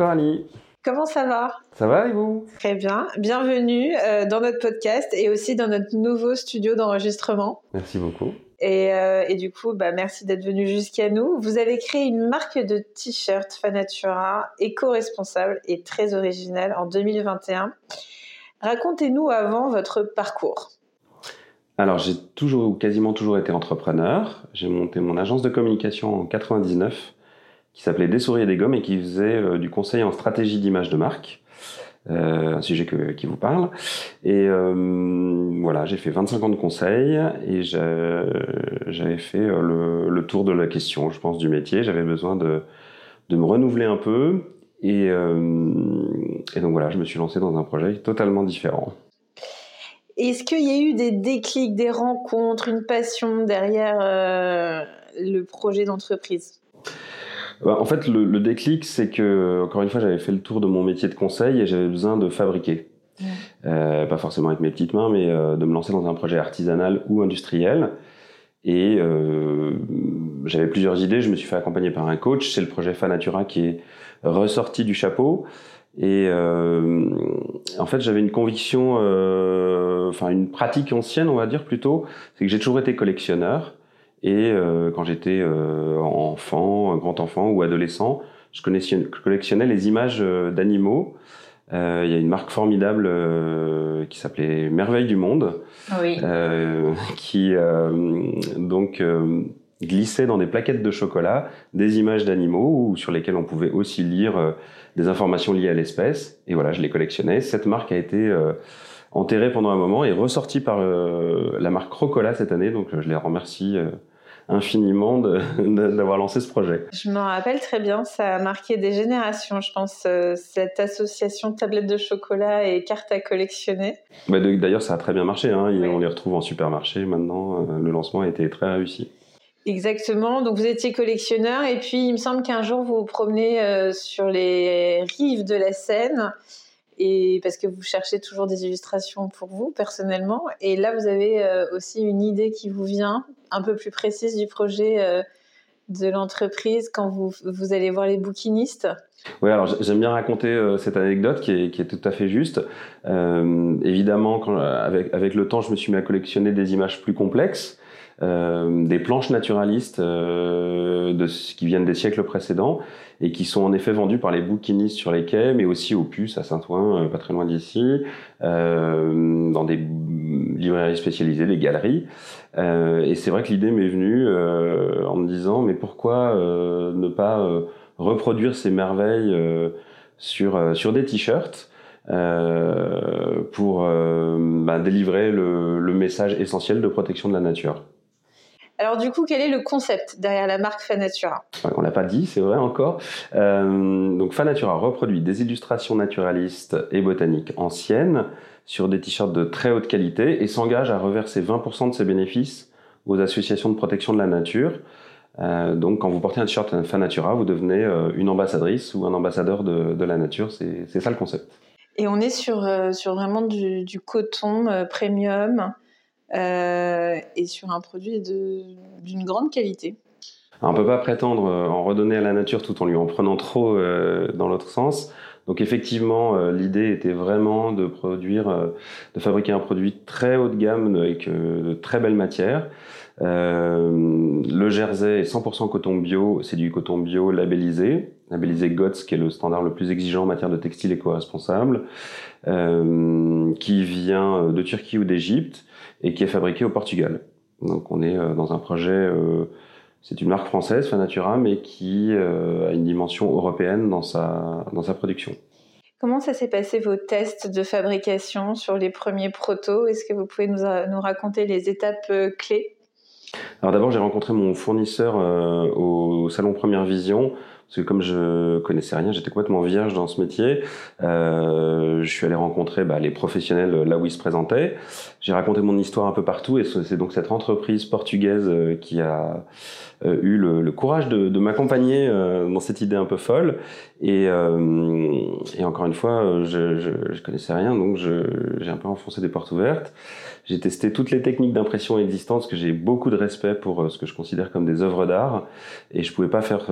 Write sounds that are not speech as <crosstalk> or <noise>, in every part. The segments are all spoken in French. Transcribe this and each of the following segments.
Coralie. Comment ça va? Ça va et vous? Très bien. Bienvenue euh, dans notre podcast et aussi dans notre nouveau studio d'enregistrement. Merci beaucoup. Et, euh, et du coup, bah, merci d'être venu jusqu'à nous. Vous avez créé une marque de t-shirts Fanatura éco-responsable et très originale en 2021. Racontez-nous avant votre parcours. Alors, j'ai toujours ou quasiment toujours été entrepreneur. J'ai monté mon agence de communication en 99 qui s'appelait Des souris et des gommes et qui faisait euh, du conseil en stratégie d'image de marque. Euh, un sujet que, qui vous parle. Et euh, voilà, j'ai fait 25 ans de conseil et j'avais fait euh, le, le, tour de la question, je pense, du métier. J'avais besoin de, de me renouveler un peu. Et, euh, et donc voilà, je me suis lancé dans un projet totalement différent. Est-ce qu'il y a eu des déclics, des rencontres, une passion derrière euh, le projet d'entreprise? En fait, le, le déclic, c'est que, encore une fois, j'avais fait le tour de mon métier de conseil et j'avais besoin de fabriquer. Ouais. Euh, pas forcément avec mes petites mains, mais euh, de me lancer dans un projet artisanal ou industriel. Et euh, j'avais plusieurs idées. Je me suis fait accompagner par un coach. C'est le projet Fanatura qui est ressorti du chapeau. Et euh, en fait, j'avais une conviction, euh, enfin une pratique ancienne, on va dire plutôt, c'est que j'ai toujours été collectionneur. Et euh, quand j'étais euh, enfant, grand enfant ou adolescent, je collectionnais les images euh, d'animaux. Euh, il y a une marque formidable euh, qui s'appelait Merveille du Monde, oui. <laughs> qui donc glissait dans des plaquettes de chocolat des images d'animaux ou sur lesquelles on pouvait aussi lire des informations liées à l'espèce. Et voilà, je les collectionnais. Cette marque a été enterrée pendant un moment et ressortie par la marque Crocola cette année, donc je les remercie infiniment <laughs> d'avoir lancé ce projet. Je me rappelle très bien, ça a marqué des générations, je pense, euh, cette association tablette de chocolat et cartes à collectionner. Bah, D'ailleurs, ça a très bien marché, hein. on les retrouve en supermarché maintenant, euh, le lancement a été très réussi. Exactement, donc vous étiez collectionneur et puis il me semble qu'un jour vous vous promenez euh, sur les rives de la Seine et parce que vous cherchez toujours des illustrations pour vous personnellement. Et là, vous avez euh, aussi une idée qui vous vient, un peu plus précise du projet euh, de l'entreprise quand vous, vous allez voir les bouquinistes. Oui, alors j'aime bien raconter euh, cette anecdote qui est, qui est, tout à fait juste. Évidemment, avec, avec le temps, je me suis mis à collectionner des images plus complexes. Euh, des planches naturalistes euh, de, qui viennent des siècles précédents et qui sont en effet vendues par les bouquinistes sur les quais, mais aussi aux puces à Saint-Ouen, euh, pas très loin d'ici, euh, dans des librairies spécialisées, des galeries. Euh, et c'est vrai que l'idée m'est venue en me disant, mais pourquoi ne pas reproduire ces merveilles sur, sur des t-shirts euh, pour euh, bah, délivrer le, le, message essentiel de protection de la nature. Alors du coup, quel est le concept derrière la marque Fanatura? On l'a pas dit, c'est vrai encore. Euh, donc Fanatura reproduit des illustrations naturalistes et botaniques anciennes sur des t-shirts de très haute qualité et s'engage à reverser 20% de ses bénéfices aux associations de protection de la nature. Euh, donc quand vous portez un t-shirt Fanatura, vous devenez euh, une ambassadrice ou un ambassadeur de, de la nature. C'est ça le concept. Et on est sur, euh, sur vraiment du, du coton premium et sur un produit d'une grande qualité. On ne peut pas prétendre euh, en redonner à la nature tout en lui en prenant trop euh, dans l'autre sens. Donc effectivement, euh, l'idée était vraiment de produire, euh, de fabriquer un produit très haut de gamme avec de très belles matières. Le jersey est 100% coton bio, c'est du coton bio labellisé, labellisé GOTS, qui est le standard le plus exigeant en matière de textile éco-responsable, qui vient de Turquie ou d'Égypte et qui est fabriqué au Portugal. Donc on est dans un projet c'est une marque française, Fanatura, mais qui euh, a une dimension européenne dans sa, dans sa production. Comment ça s'est passé vos tests de fabrication sur les premiers protos? Est-ce que vous pouvez nous, nous raconter les étapes euh, clés? Alors d'abord, j'ai rencontré mon fournisseur euh, au salon Première Vision parce que comme je connaissais rien, j'étais complètement vierge dans ce métier. Euh, je suis allé rencontrer bah, les professionnels là où ils se présentaient. J'ai raconté mon histoire un peu partout et c'est donc cette entreprise portugaise euh, qui a euh, eu le, courage de, m'accompagner euh, dans cette idée un peu folle. Et, euh, et encore une fois, je, je, je connaissais rien, donc j'ai un peu enfoncé des portes ouvertes. J'ai testé toutes les techniques d'impression existantes, que j'ai beaucoup de respect pour ce que je considère comme des œuvres d'art, et je pouvais pas faire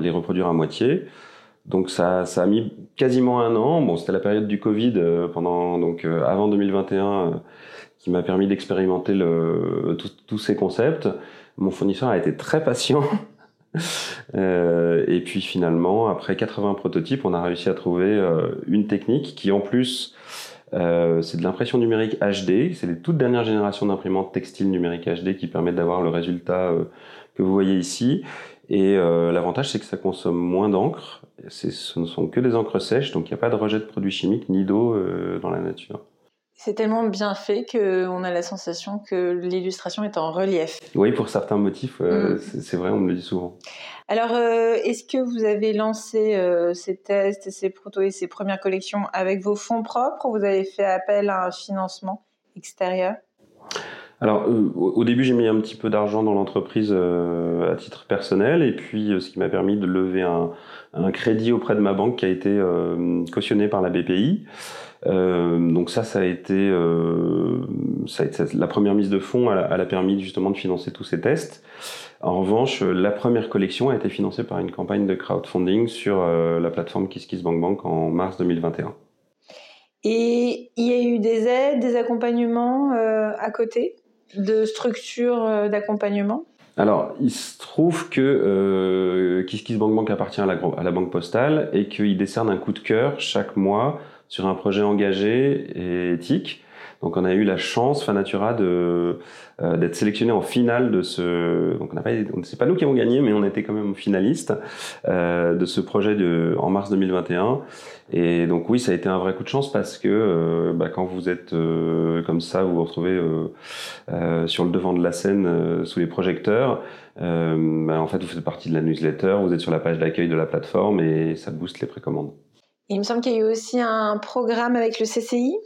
les reproduire à moitié. Donc ça, ça a mis quasiment un an. Bon, c'était la période du Covid pendant donc avant 2021 qui m'a permis d'expérimenter tous ces concepts. Mon fournisseur a été très patient. <laughs> Euh, et puis finalement, après 80 prototypes, on a réussi à trouver euh, une technique qui en plus, euh, c'est de l'impression numérique HD. C'est les toutes dernières générations d'imprimantes textiles numériques HD qui permettent d'avoir le résultat que vous voyez ici. Et l'avantage, c'est que ça consomme moins d'encre. Ce ne sont que des encres sèches, donc il n'y a pas de rejet de produits chimiques ni d'eau dans la nature. C'est tellement bien fait qu'on a la sensation que l'illustration est en relief. Oui, pour certains motifs, euh, mm. c'est vrai, on me le dit souvent. Alors, euh, est-ce que vous avez lancé euh, ces tests, ces protos et ces premières collections avec vos fonds propres ou vous avez fait appel à un financement extérieur? Alors, au début, j'ai mis un petit peu d'argent dans l'entreprise à titre personnel, et puis ce qui m'a permis de lever un, un, crédit auprès de ma banque qui a été cautionné par la BPI. Euh, donc ça, ça a été, euh, ça a été la première mise de fonds. Elle, a permis justement de financer tous ces tests. En revanche, la première collection a été financée par une campagne de crowdfunding sur euh, la plateforme KissKissBankBank en mars 2021. Et il y a eu des aides, des accompagnements euh, à côté, de structures euh, d'accompagnement? Alors, il se trouve que euh, KissKissBankBank appartient à la, à la Banque Postale et qu'il décerne un coup de cœur chaque mois sur un projet engagé et éthique. Donc on a eu la chance, Fanatura, de euh, d'être sélectionné en finale de ce. Donc on n'a pas, c'est pas nous qui avons gagné, mais on était quand même finaliste euh, de ce projet de en mars 2021. Et donc oui, ça a été un vrai coup de chance parce que euh, bah, quand vous êtes euh, comme ça, vous vous retrouvez euh, sur le devant de la scène sous les projecteurs. Bah, en fait, vous faites partie de la newsletter, vous êtes sur la page d'accueil de la plateforme et ça booste les précommandes il me semble qu'il y a eu aussi un programme avec le CCI.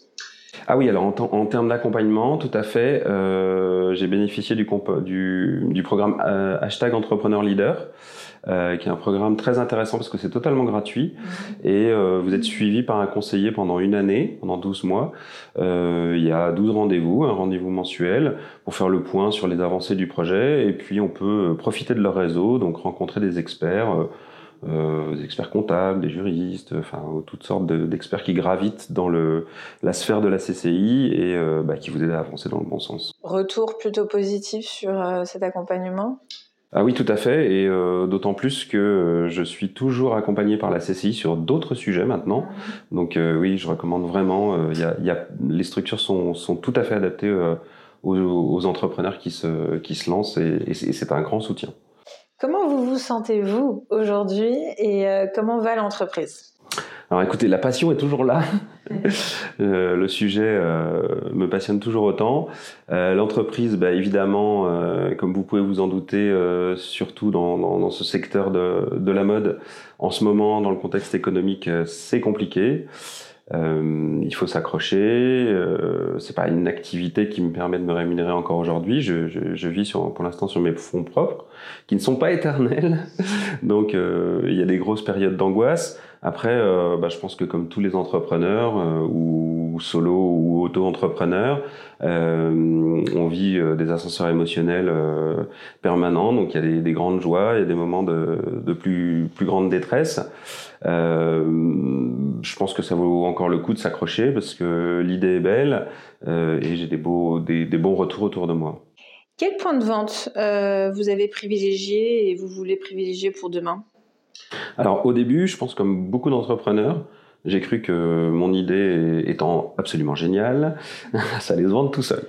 Ah oui, alors en, termes d'accompagnement, tout à fait, euh, j'ai bénéficié du, du, programme euh, hashtag entrepreneur leader, euh, qui est un programme très intéressant parce que c'est totalement gratuit mhm. et vous êtes suivi par un conseiller pendant une année, pendant 12 mois. il y a 12 rendez-vous, un rendez-vous mensuel pour faire le point sur les avancées du projet et puis on peut profiter de leur réseau, donc rencontrer des experts euh, des experts comptables, des juristes, enfin toutes sortes d'experts qui gravitent dans le, la sphère de la CCI et euh, bah, qui vous aident à avancer dans le bon sens. Retour plutôt positif sur euh, cet accompagnement? Ah oui, tout à fait, et d'autant plus que je suis toujours accompagné par la CCI sur d'autres sujets maintenant. Mhm. Donc oui, je recommande vraiment. Y a, y a, les structures sont, sont, tout à fait adaptées aux, aux, entrepreneurs qui se, qui se lancent, et, et c'est un grand soutien. Comment vous vous sentez-vous aujourd'hui et euh, comment va l'entreprise? Alors écoutez, la passion est toujours là. <laughs> <laughs> Euh, le sujet euh, me passionne toujours autant. L'entreprise, bah, évidemment, comme vous pouvez vous en douter, surtout dans, dans, ce secteur de, de, la mode, en ce moment, dans le contexte économique, c'est compliqué. Euh, il faut s'accrocher. Euh, c'est pas une activité qui me permet de me rémunérer encore aujourd'hui. Je, je, je, vis sur, pour l'instant sur mes fonds propres, qui ne sont pas éternels. <laughs> Donc euh, il y a des grosses périodes d'angoisse. Après, euh, bah, je pense que comme tous les entrepreneurs euh, ou solo ou auto-entrepreneurs, euh, on vit des ascenseurs émotionnels permanents. Donc il y a des, des, grandes joies, il y a des moments de, de plus, plus grande détresse. je pense que ça vaut encore le coup de s'accrocher parce que l'idée est belle et j'ai des, beaux, des, des bons retours autour de moi. Quel point de vente euh, vous avez privilégié et vous voulez privilégier pour demain? Alors au début, je pense comme beaucoup d'entrepreneurs, j'ai cru que mon idée étant absolument géniale, <laughs> ça allait se vendre tout seul.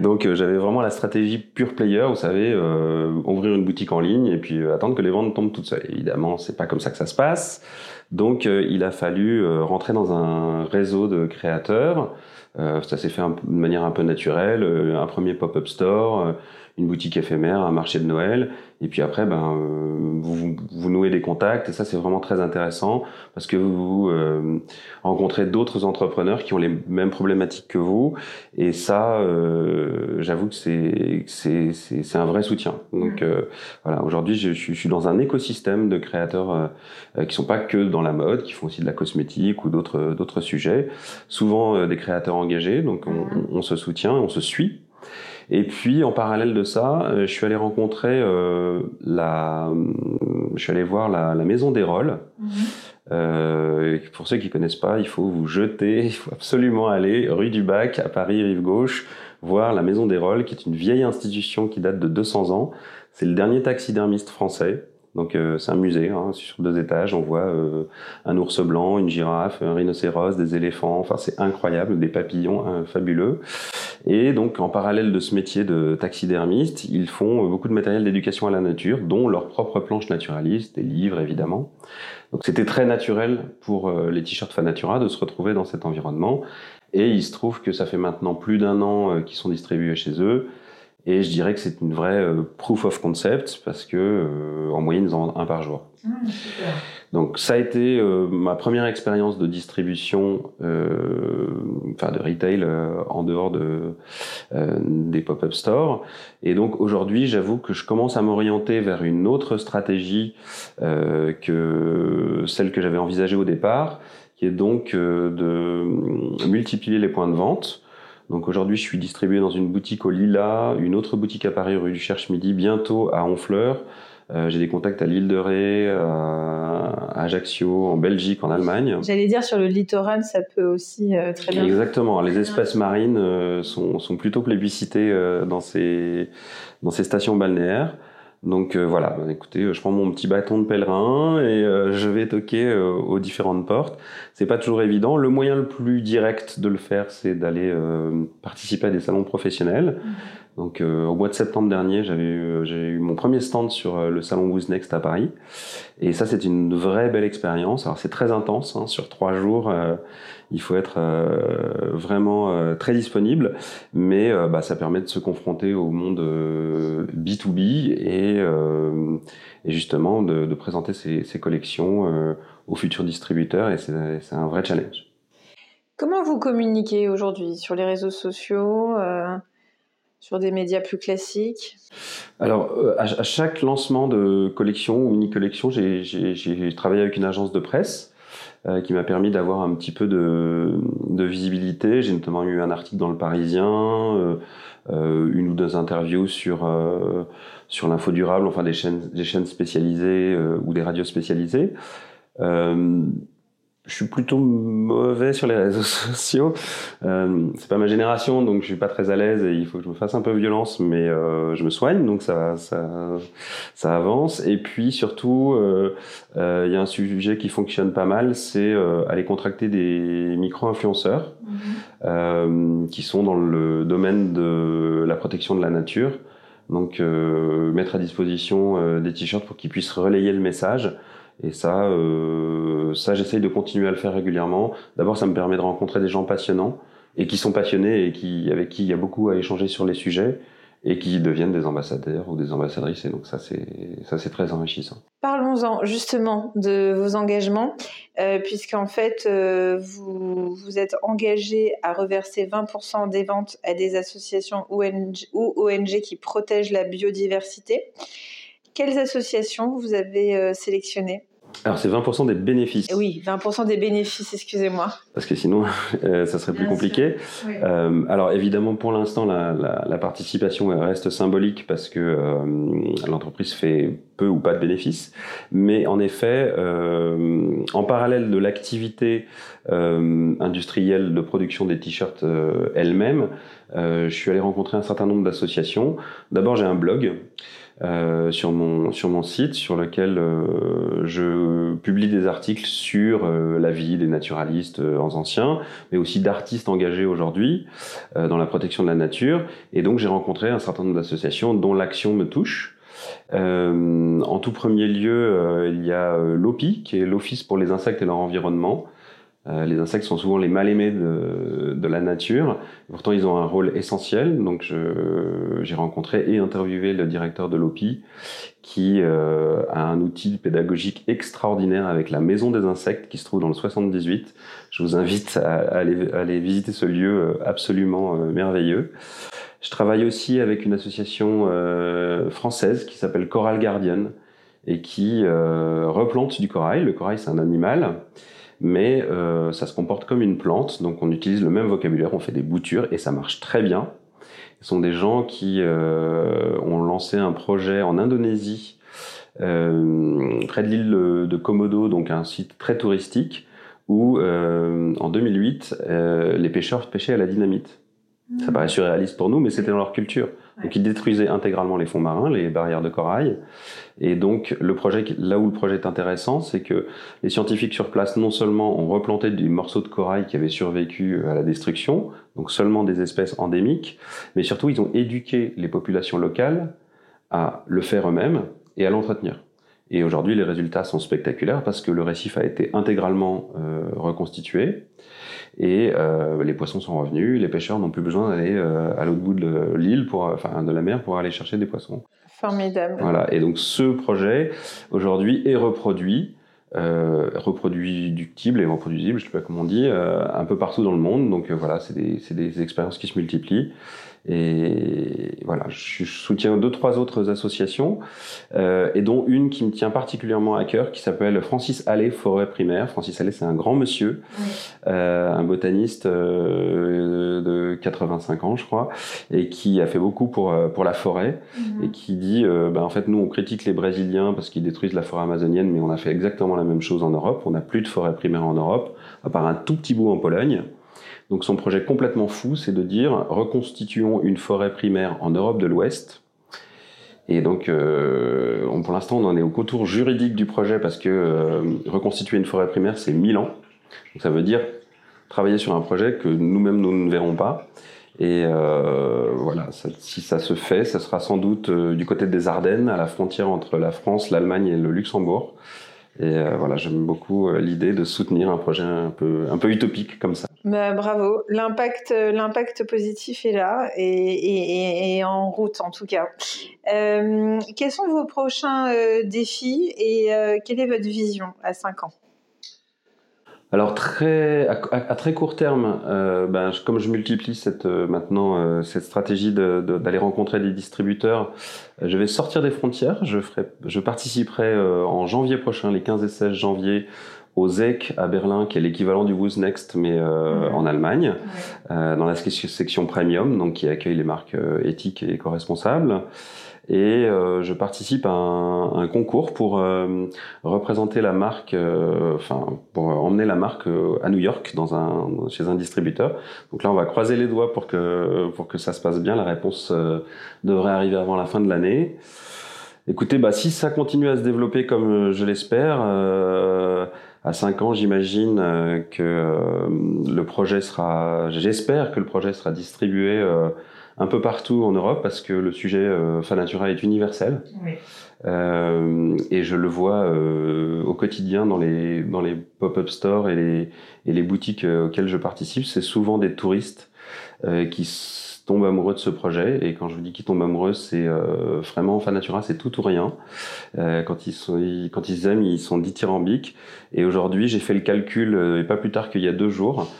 Donc euh, j'avais vraiment la stratégie pure player, vous savez, euh, ouvrir une boutique en ligne et puis attendre que les ventes tombent toutes seules. Évidemment, c'est pas comme ça que ça se passe. Donc il a fallu rentrer dans un réseau de créateurs. ça s'est fait de manière un peu naturelle, un premier pop-up store une boutique éphémère, un marché de Noël, et puis après, ben, euh, vous, vous, nouez des contacts, et ça c'est vraiment très intéressant parce que vous euh, rencontrez d'autres entrepreneurs qui ont les mêmes problématiques que vous, et ça, euh, j'avoue que c'est c'est un vrai soutien. Donc euh, voilà, aujourd'hui, je, je, suis dans un écosystème de créateurs qui sont pas que dans la mode, qui font aussi de la cosmétique ou d'autres d'autres sujets. Souvent des créateurs engagés, donc on, on se soutient, on se suit Et puis en parallèle de ça, je suis allé rencontrer la, je suis allé voir la, maison des rôles. Mhm. pour ceux qui connaissent pas, il faut vous jeter, il faut absolument aller rue du Bac à Paris, rive gauche, voir la Maison des Rôles, qui est une vieille institution qui date de 200 ans. C'est le dernier taxidermiste français. Donc euh, c'est un musée hein, sur deux étages. On voit euh, un ours blanc, une girafe, un rhinocéros, des éléphants. Enfin c'est incroyable, des papillons hein, fabuleux. Et donc en parallèle de ce métier de taxidermiste, ils font beaucoup de matériel d'éducation à la nature, dont leurs propres planches naturalistes, des livres évidemment. Donc c'était très naturel pour euh, les t-shirts Fanatura de se retrouver dans cet environnement. Et il se trouve que ça fait maintenant plus d'un an qu'ils sont distribués chez eux. Et je dirais que c'est une vraie euh, proof of concept parce que euh, en moyenne ils en ont un par jour. Ah, Donc ça a été euh, ma première expérience de distribution, enfin de retail en dehors de des pop-up stores. Et donc aujourd'hui, j'avoue que je commence à m'orienter vers une autre stratégie que celle que j'avais envisagée au départ, qui est donc de multiplier les points de vente donc aujourd'hui, je suis distribué dans une boutique au Lila, une autre boutique à Paris rue du Cherche-Midi, bientôt à Honfleur. Euh, j'ai des contacts à l'île de Ré, à Ajaccio, en Belgique, en Allemagne. J'allais dire sur le littoral, ça peut aussi euh, très bien. Exactement. Les espèces marines euh, sont, sont, plutôt plébiscitées dans ces dans ces stations balnéaires. Donc euh, voilà, bah, écoutez, je prends mon petit bâton de pèlerin et euh, je vais toquer euh, aux différentes portes. C'est pas toujours évident. Le moyen le plus direct de le faire, c'est d'aller participer à des salons professionnels. Donc au mois de septembre dernier, j'avais eu, j'ai eu mon premier stand sur le salon Who's Next à Paris. Et ça, c'est une vraie belle expérience. Alors c'est très intense, hein, sur trois jours il faut être euh, vraiment euh, très disponible, mais euh, bah, ça permet de se confronter au monde B2B et, et justement de, de présenter ses, ses collections aux futurs distributeurs et c'est un vrai challenge. Comment vous communiquez aujourd'hui sur les réseaux sociaux sur des médias plus classiques Alors, à, chaque lancement de collection ou mini-collection, j'ai travaillé avec une agence de presse euh, qui m'a permis d'avoir un petit peu de, de visibilité. J'ai notamment eu un article dans Le Parisien, euh, euh une ou deux interviews sur euh, sur l'info durable, enfin des chaînes des chaînes spécialisées ou des radios spécialisées je suis plutôt mauvais sur les réseaux <laughs> sociaux. Euh, c'est pas ma génération, donc je suis pas très à l'aise et il faut que je me fasse un peu violence, mais euh, je me soigne, donc ça, ça, ça avance. Et puis surtout, euh, euh, il y a un sujet qui fonctionne pas mal, c'est euh, aller contracter des micro-influenceurs mhm. qui sont dans le domaine de la protection de la nature. Donc mettre à disposition des t-shirts pour qu'ils puissent relayer le message. Et ça, euh, ça j'essaye de continuer à le faire régulièrement. D'abord, ça me permet de rencontrer des gens passionnants et qui sont passionnés et qui, avec qui il y a beaucoup à échanger sur les sujets et qui deviennent des ambassadeurs ou des ambassadrices. Et donc ça, c'est ça, c'est très enrichissant. Parlons-en justement de vos engagements, euh, puisqu'en fait, euh, vous vous êtes engagé à reverser 20% des ventes à des associations ou ONG qui protègent la biodiversité. Quelles associations vous avez euh, sélectionnées? Alors c'est 20% des bénéfices. Oui, 20% des bénéfices, excusez-moi. Parce que sinon, <laughs> euh, ça serait plus compliqué. Euh, alors évidemment, pour l'instant, la, la, la, participation reste symbolique parce que euh, l'entreprise fait peu ou pas de bénéfices. Mais en effet, euh, en parallèle de l'activité industrielle de production des t-shirts elle-même, je suis allé rencontrer un certain nombre d'associations. D'abord, j'ai un blog. Euh, sur mon sur mon site sur lequel euh, je publie des articles sur euh, la vie des naturalistes anciens, mais aussi d'artistes engagés aujourd'hui dans la protection de la nature. Et donc j'ai rencontré un certain nombre d'associations dont l'action me touche. en tout premier lieu, il y a l'OPI, qui est l'Office pour les insectes et leur environnement, euh, les insectes sont souvent les mal-aimés de, de, la nature. Pourtant, ils ont un rôle essentiel. Donc, j'ai rencontré et interviewé le directeur de l'OPI, qui euh, a un outil pédagogique extraordinaire avec la Maison des Insectes, qui se trouve dans le 78. Je vous invite à, aller, à aller, visiter ce lieu euh, absolument merveilleux. Je travaille aussi avec une association française qui s'appelle Coral Guardian et qui replante du corail. Le corail, c'est un animal mais euh, ça se comporte comme une plante, donc on utilise le même vocabulaire, on fait des boutures et ça marche très bien. Ce sont des gens qui ont lancé un projet en Indonésie, près de l'île de Komodo, donc un site très touristique, où en 2008, les pêcheurs pêchaient à la dynamite. Ça paraît surréaliste pour nous, mais c'était dans leur culture. Donc ils détruisaient intégralement les fonds marins, les barrières de corail. Et donc le projet, là où le projet est intéressant, c'est que les scientifiques sur place non seulement ont replanté des morceaux de corail qui avaient survécu à la destruction, donc seulement des espèces endémiques, mais surtout ils ont éduqué les populations locales à le faire eux-mêmes et à l'entretenir. Et aujourd'hui, les résultats sont spectaculaires parce que le récif a été intégralement euh, reconstitué et euh, les poissons sont revenus. Les pêcheurs n'ont plus besoin d'aller euh, à l'autre bout de l'île, pour, enfin de la mer, pour aller chercher des poissons. Formidable. Voilà. Et donc ce projet aujourd'hui est reproduit. Euh, reproductible et reproduisible, je ne sais pas comment on dit, euh, un peu partout dans le monde. Donc euh, voilà, c'est des, des, expériences qui se multiplient. Et voilà, je soutiens deux, trois autres associations, euh, et dont une qui me tient particulièrement à cœur, qui s'appelle Francis Allais Forêt Primaire. Francis Allais, c'est un grand monsieur, euh, un botaniste euh, de 85 ans, je crois, et qui a fait beaucoup pour, euh, pour la forêt, mhm. et qui dit, euh, ben, en fait, nous, on critique les Brésiliens parce qu'ils détruisent la forêt amazonienne, mais on a fait exactement la même chose en Europe. On n'a plus de forêt primaire en Europe, à part un tout petit bout en Pologne. Donc son projet complètement fou, c'est de dire reconstituons une forêt primaire en Europe de l'Ouest. Et donc, euh, pour l'instant, on en est au contour juridique du projet parce que euh, reconstituer une forêt primaire, c'est 1000 ans. Donc ça veut dire travailler sur un projet que nous-mêmes, nous ne verrons pas. Et euh, voilà, si ça se fait, ça sera sans doute du côté des Ardennes, à la frontière entre la France, l'Allemagne et le Luxembourg. Et voilà, j'aime beaucoup l'idée de soutenir un projet un peu, un peu utopique comme ça. Bah, bravo, l'impact, euh, l'impact positif est là et, en route en tout cas. Euh, quels sont vos prochains euh, défis et quelle est votre vision à 5 ans? Alors très, à, très court terme, ben, comme je multiplie cette, maintenant cette stratégie d'aller rencontrer des distributeurs, je vais sortir des frontières. Je, ferai, je participerai en janvier prochain, les 15 et 16 janvier, au ZEC à Berlin, qui est l'équivalent du Who's Next, mais euh, en Allemagne, euh, dans la section premium, donc qui accueille les marques euh, éthiques et éco-responsables. Et euh, je participe à un, un concours pour euh, représenter la marque, enfin pour emmener la marque à New York dans un chez un distributeur. Donc là, on va croiser les doigts pour que pour que ça se passe bien. La réponse devrait arriver avant la fin de l'année. Écoutez, bah, si ça continue à se développer comme je l'espère, euh, à 5 ans, j'imagine euh, que euh, le projet sera, j'espère que le projet sera distribué euh, un peu partout en Europe parce que le sujet Fanatura est universel. Oui. et je le vois au quotidien dans les, dans les pop-up stores et les, et les boutiques auxquelles je participe. C'est souvent des touristes qui tombent amoureux de ce projet. Et quand je vous dis qu'ils tombent amoureux, c'est euh, vraiment Fanatura, c'est tout ou rien. Euh, quand, ils sont, quand ils aiment, ils sont dithyrambiques. Et aujourd'hui, j'ai fait le calcul, euh, et pas plus tard qu'il y a deux jours,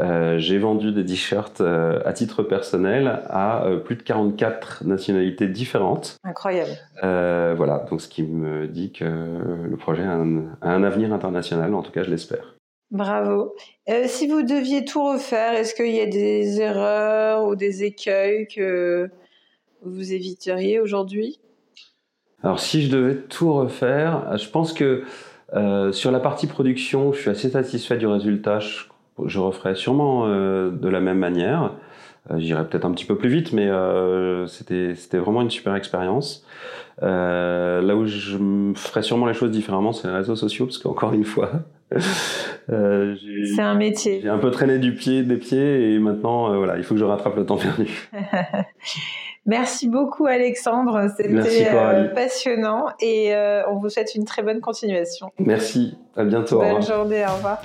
euh, j'ai vendu des t-shirts euh, à titre personnel à plus de 44 nationalités différentes. Incroyable. voilà, donc ce qui me dit que le projet a un, a un avenir international, en tout cas je l'espère. Bravo. Euh, si vous deviez tout refaire, est-ce qu'il y a des erreurs ou des écueils que vous éviteriez aujourd'hui? Alors si je devais tout refaire, je pense que euh, sur la partie production, je suis assez satisfait du résultat. Je, referais sûrement euh, de la même manière. J'irais peut-être un petit peu plus vite, mais c'était vraiment une super expérience. là où je ferais sûrement les choses différemment, c'est les réseaux sociaux, parce qu'encore une fois, <laughs> euh, c'est un métier. J'ai un peu traîné du pied, des pieds, et maintenant, euh, voilà, il faut que je rattrape le temps perdu. <laughs> Merci beaucoup, Alexandre. C'était euh, passionnant, et on vous souhaite une très bonne continuation. Merci. À bientôt. Bonne journée. Au revoir.